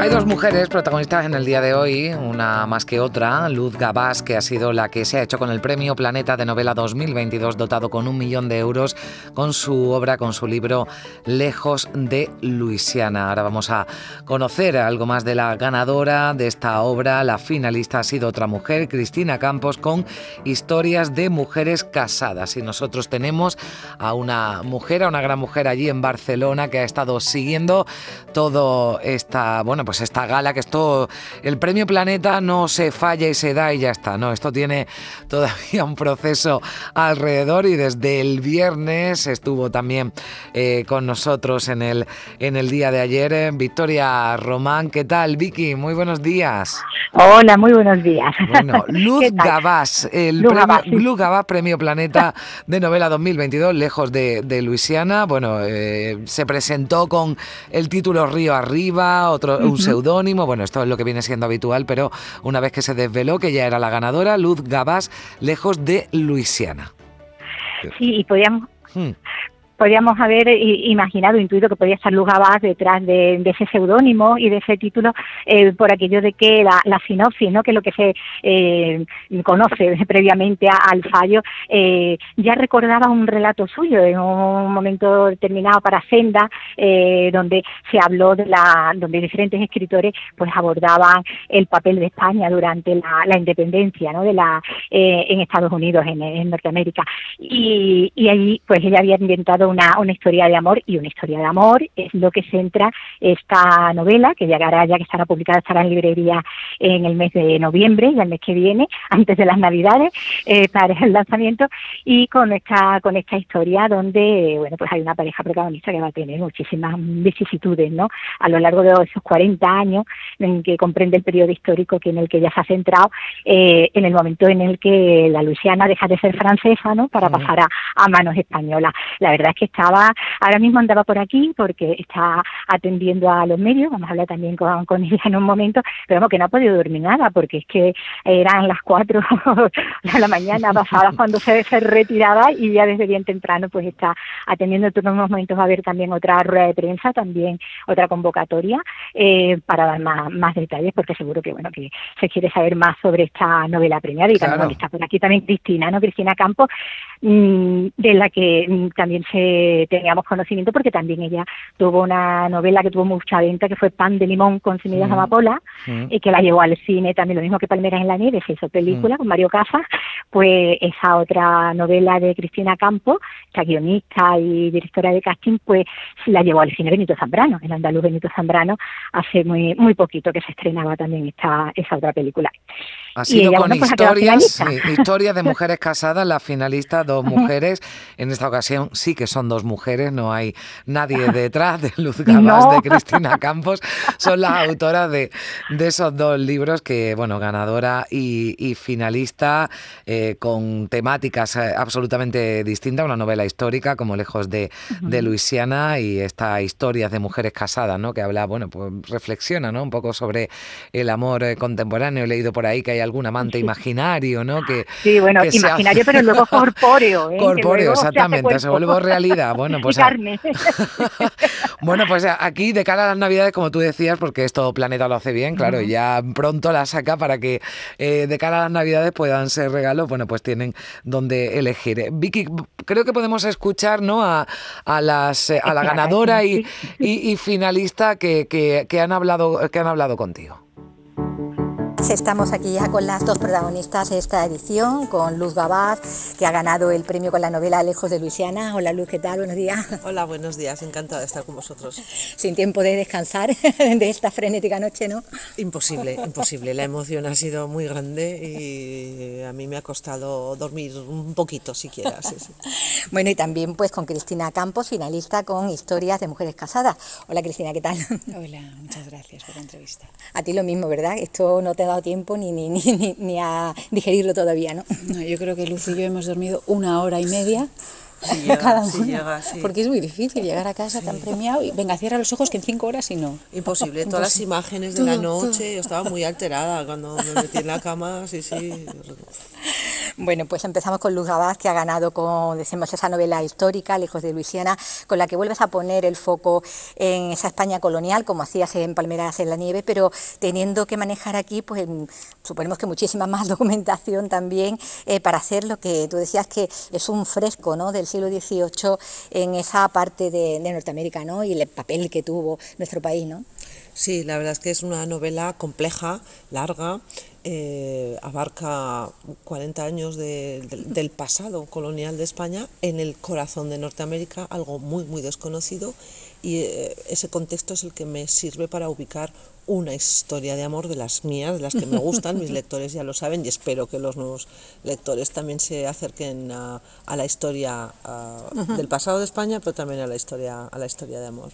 Hay dos mujeres protagonistas en el día de hoy, una más que otra, Luz Gabás, que ha sido la que se ha hecho con el Premio Planeta de Novela 2022, dotado con un millón de euros, con su obra, con su libro Lejos de Luisiana. Ahora vamos a conocer algo más de la ganadora de esta obra. La finalista ha sido otra mujer, Cristina Campos, con historias de mujeres casadas. Y nosotros tenemos a una mujer, a una gran mujer allí en Barcelona, que ha estado siguiendo todo esta, bueno, pues esta gala, que esto, el premio Planeta no se falla y se da y ya está, no, esto tiene todavía un proceso alrededor y desde el viernes estuvo también eh, con nosotros en el, en el día de ayer eh, Victoria Román, ¿qué tal Vicky? Muy buenos días. Hola, muy buenos días. Bueno, Luz Gabás, el premio, Gabás, Premio Planeta de Novela 2022, lejos de, Luisiana. Bueno, eh, se presentó con el título Río Arriba, otro, un seudónimo. Bueno, esto es lo que viene siendo habitual, pero una vez que se desveló que ya era la ganadora, Luz Gabás, lejos de Luisiana. Sí, y podíamos, hmm podríamos haber imaginado, intuido que podía estar Luz detrás de, ese seudónimo y de ese título eh, por aquello de que la, la, sinopsis, ¿no? que es lo que se eh, conoce previamente al fallo, eh, ya recordaba un relato suyo en un momento determinado para Senda, donde se habló de la, donde diferentes escritores pues abordaban el papel de España durante la, independencia, ¿no? de la en Estados Unidos, en, en Norteamérica, y, y allí pues ella había inventado una, una historia de amor y una historia de amor es lo que centra esta novela, que llegará ya que estará publicada, estará en librería en el mes de noviembre, ya el mes que viene, antes de las Navidades, eh, para el lanzamiento, y con esta, con esta historia donde, bueno, pues hay una pareja protagonista que va a tener muchísimas vicisitudes, ¿no? A lo largo de esos 40 años en que comprende el periodo histórico que en el que ya se ha centrado, eh, en el momento en el que la Luisiana deja de ser francesa, ¿no? Para pasar a, a manos españolas. La verdad es que estaba, ahora mismo andaba por aquí porque está atendiendo a los medios, vamos a hablar también con, con ella en un momento, pero vamos, que no ha podido dormir nada porque es que eran las cuatro de la mañana pasada cuando se, se retiraba y ya desde bien temprano pues está atendiendo todos unos momentos. Va a haber también otra rueda de prensa, también otra convocatoria eh, para dar más, más detalles porque seguro que bueno que se quiere saber más sobre esta novela premiada. Y también está por aquí también Cristina, ¿no? Cristina Campos, mm, de la que mm, también se teníamos conocimiento porque también ella tuvo una novela que tuvo mucha venta que fue Pan de Limón con semillas de amapola y que la llevó al cine también lo mismo que Palmeras en la nieve se hizo película con Mario Casas pues esa otra novela de Cristina Campo esta guionista y directora de casting pues la llevó al cine Benito Zambrano el andaluz Benito Zambrano hace muy muy poquito que se estrenaba también esta esa otra película ha sido con pues, historias, historias de mujeres casadas, la finalista, dos mujeres. En esta ocasión sí que son dos mujeres, no hay nadie detrás de Luz Gabás, de Cristina Campos. Son las autoras de, de, esos dos libros que, bueno, ganadora y, finalista eh, con temáticas eh, absolutamente distintas. Una novela histórica como Lejos de, de Luisiana y esta historia de mujeres casadas, ¿no? Que habla, bueno, pues reflexiona, ¿no? Un poco sobre el amor eh, contemporáneo. He leído por ahí que hay algún amante imaginario, ¿no? Que, sí, bueno, imaginario, pero luego corpóreo. ¿eh? Corpóreo, exactamente, se, vuelve realidad. Bueno, pues, bueno, pues aquí de cara a las Navidades, como tú decías, porque esto Planeta lo hace bien, claro, ya pronto la saca para que eh, de cara a las Navidades puedan ser regalos, bueno, pues tienen donde elegir. Vicky, creo que podemos escuchar ¿no? a, a las, a la ganadora y, y, finalista que, que, que, han hablado, que han hablado contigo. Estamos aquí ya con las dos protagonistas de esta edición, con Luz Gabaz, que ha ganado el premio con la novela Lejos de Luisiana. Hola Luz, ¿qué tal? Buenos días. Hola, buenos días, encantada de estar con vosotros. Sin tiempo de descansar de esta frenética noche, ¿no? Imposible, imposible. La emoción ha sido muy grande y a mí me ha costado dormir un poquito siquiera. Bueno, y también pues con Cristina Campos, finalista con Historias de Mujeres Casadas. Hola Cristina, ¿qué tal? Hola, muchas gracias por la entrevista. A ti lo mismo, ¿verdad? Esto no te dado tiempo ni, ni, ni, ni a digerirlo todavía, ¿no? ¿no? Yo creo que Luz y yo hemos dormido una hora y media. Sí, llega, cada sí llega, sí. Porque es muy difícil llegar a casa tan premiado y venga, cierra los ojos que en cinco horas y no. Imposible, todas las imágenes de la noche, yo estaba muy alterada cuando me metí en la cama, sí, sí. Bueno, pues empezamos con Luz Gabás, que ha ganado, con, decimos, esa novela histórica, Lejos de Luisiana, con la que vuelves a poner el foco en esa España colonial, como hacías en Palmeras en la Nieve, pero teniendo que manejar aquí, pues suponemos que muchísima más documentación también eh, para hacer lo que tú decías que es un fresco ¿no? del siglo XVIII en esa parte de, Norteamérica ¿no? y el papel que tuvo nuestro país. ¿no? Sí, la verdad es que es una novela compleja, larga, eh, abarca 40 años del pasado colonial de España en el corazón de Norteamérica, algo muy, muy desconocido, y eh, ese contexto es el que me sirve para ubicar una historia de amor de las mías, de las que me gustan, mis lectores ya lo saben y espero que los nuevos lectores también se acerquen a, la historia del pasado de España, pero también a la historia, a la historia de amor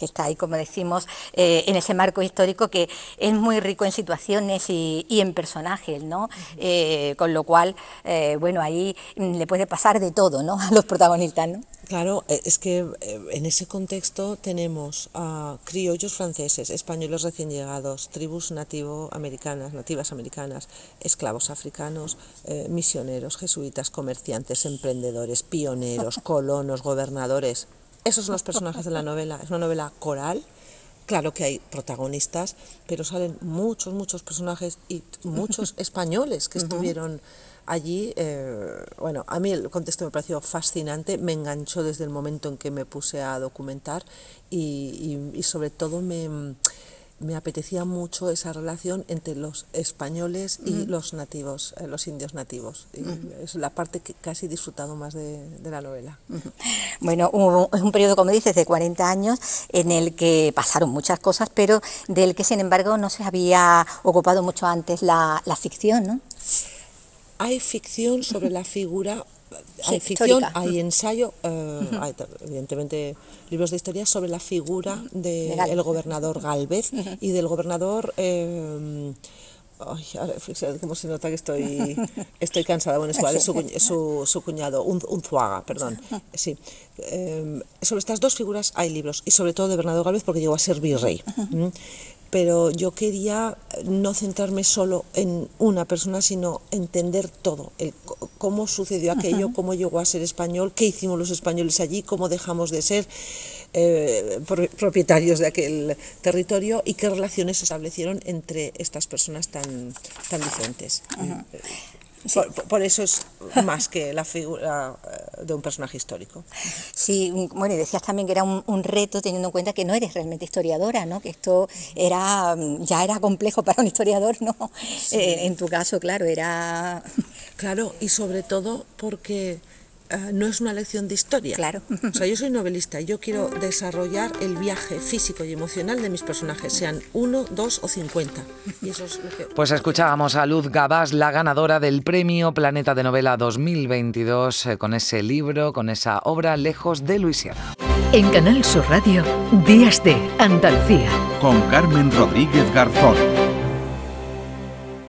que está ahí, como decimos, eh, en ese marco histórico que es muy rico en situaciones y, en personajes, ¿no? Eh, con lo cual, eh, bueno, ahí le puede pasar de todo, ¿no? A los protagonistas, ¿no? Claro, es que en ese contexto tenemos a criollos franceses, españoles recién llegados, tribus nativo americanas, nativas americanas, esclavos africanos, misioneros, jesuitas, comerciantes, emprendedores, pioneros, colonos, gobernadores, esos son los personajes de la novela. Es una novela coral. Claro que hay protagonistas, pero salen muchos, muchos personajes y muchos españoles que estuvieron allí. Eh, bueno, a mí el contexto me pareció fascinante, me enganchó desde el momento en que me puse a documentar y sobre todo me me apetecía mucho esa relación entre los españoles y los nativos, eh, los indios nativos. Es la parte que casi he disfrutado más de, la novela. Bueno, es un periodo, como dices, de 40 años en el que pasaron muchas cosas, pero del que, sin embargo, no se había ocupado mucho antes la, la ficción, ¿no? Hay ficción sobre la figura hay ficción, hay ensayo, eh, hay evidentemente libros de historia sobre la figura del gobernador Galvez y del gobernador... Eh, ay, cómo se nota que estoy, estoy cansada. Bueno, es igual, es su, su, cuñado, un, Unzuaga, perdón. Sí. Eh, sobre estas dos figuras hay libros, y sobre todo de Bernardo Galvez, porque llegó a ser virrey pero yo quería no centrarme solo en una persona, sino entender todo, el, cómo sucedió aquello, cómo llegó a ser español, qué hicimos los españoles allí, cómo dejamos de ser eh, propietarios de aquel territorio y qué relaciones se establecieron entre estas personas tan, tan diferentes. Por, eso es más que la figura eh, de un personaje histórico. Sí, bueno, y decías también que era un, reto teniendo en cuenta que no eres realmente historiadora, ¿no? Que esto era ya era complejo para un historiador, ¿no? Eh, en tu caso, claro, era... Claro, y sobre todo porque eh, no es una lección de historia. Claro. O sea, yo soy novelista y yo quiero desarrollar el viaje físico y emocional de mis personajes, sean uno, dos o cincuenta. Y eso es lo que... Pues escuchábamos a Luz Gabás, la ganadora del premio Planeta de Novela 2022, eh, con ese libro, con esa obra Lejos de Luisiana. En Canal Sur Radio, Días de Andalucía. Con Carmen Rodríguez Garzón.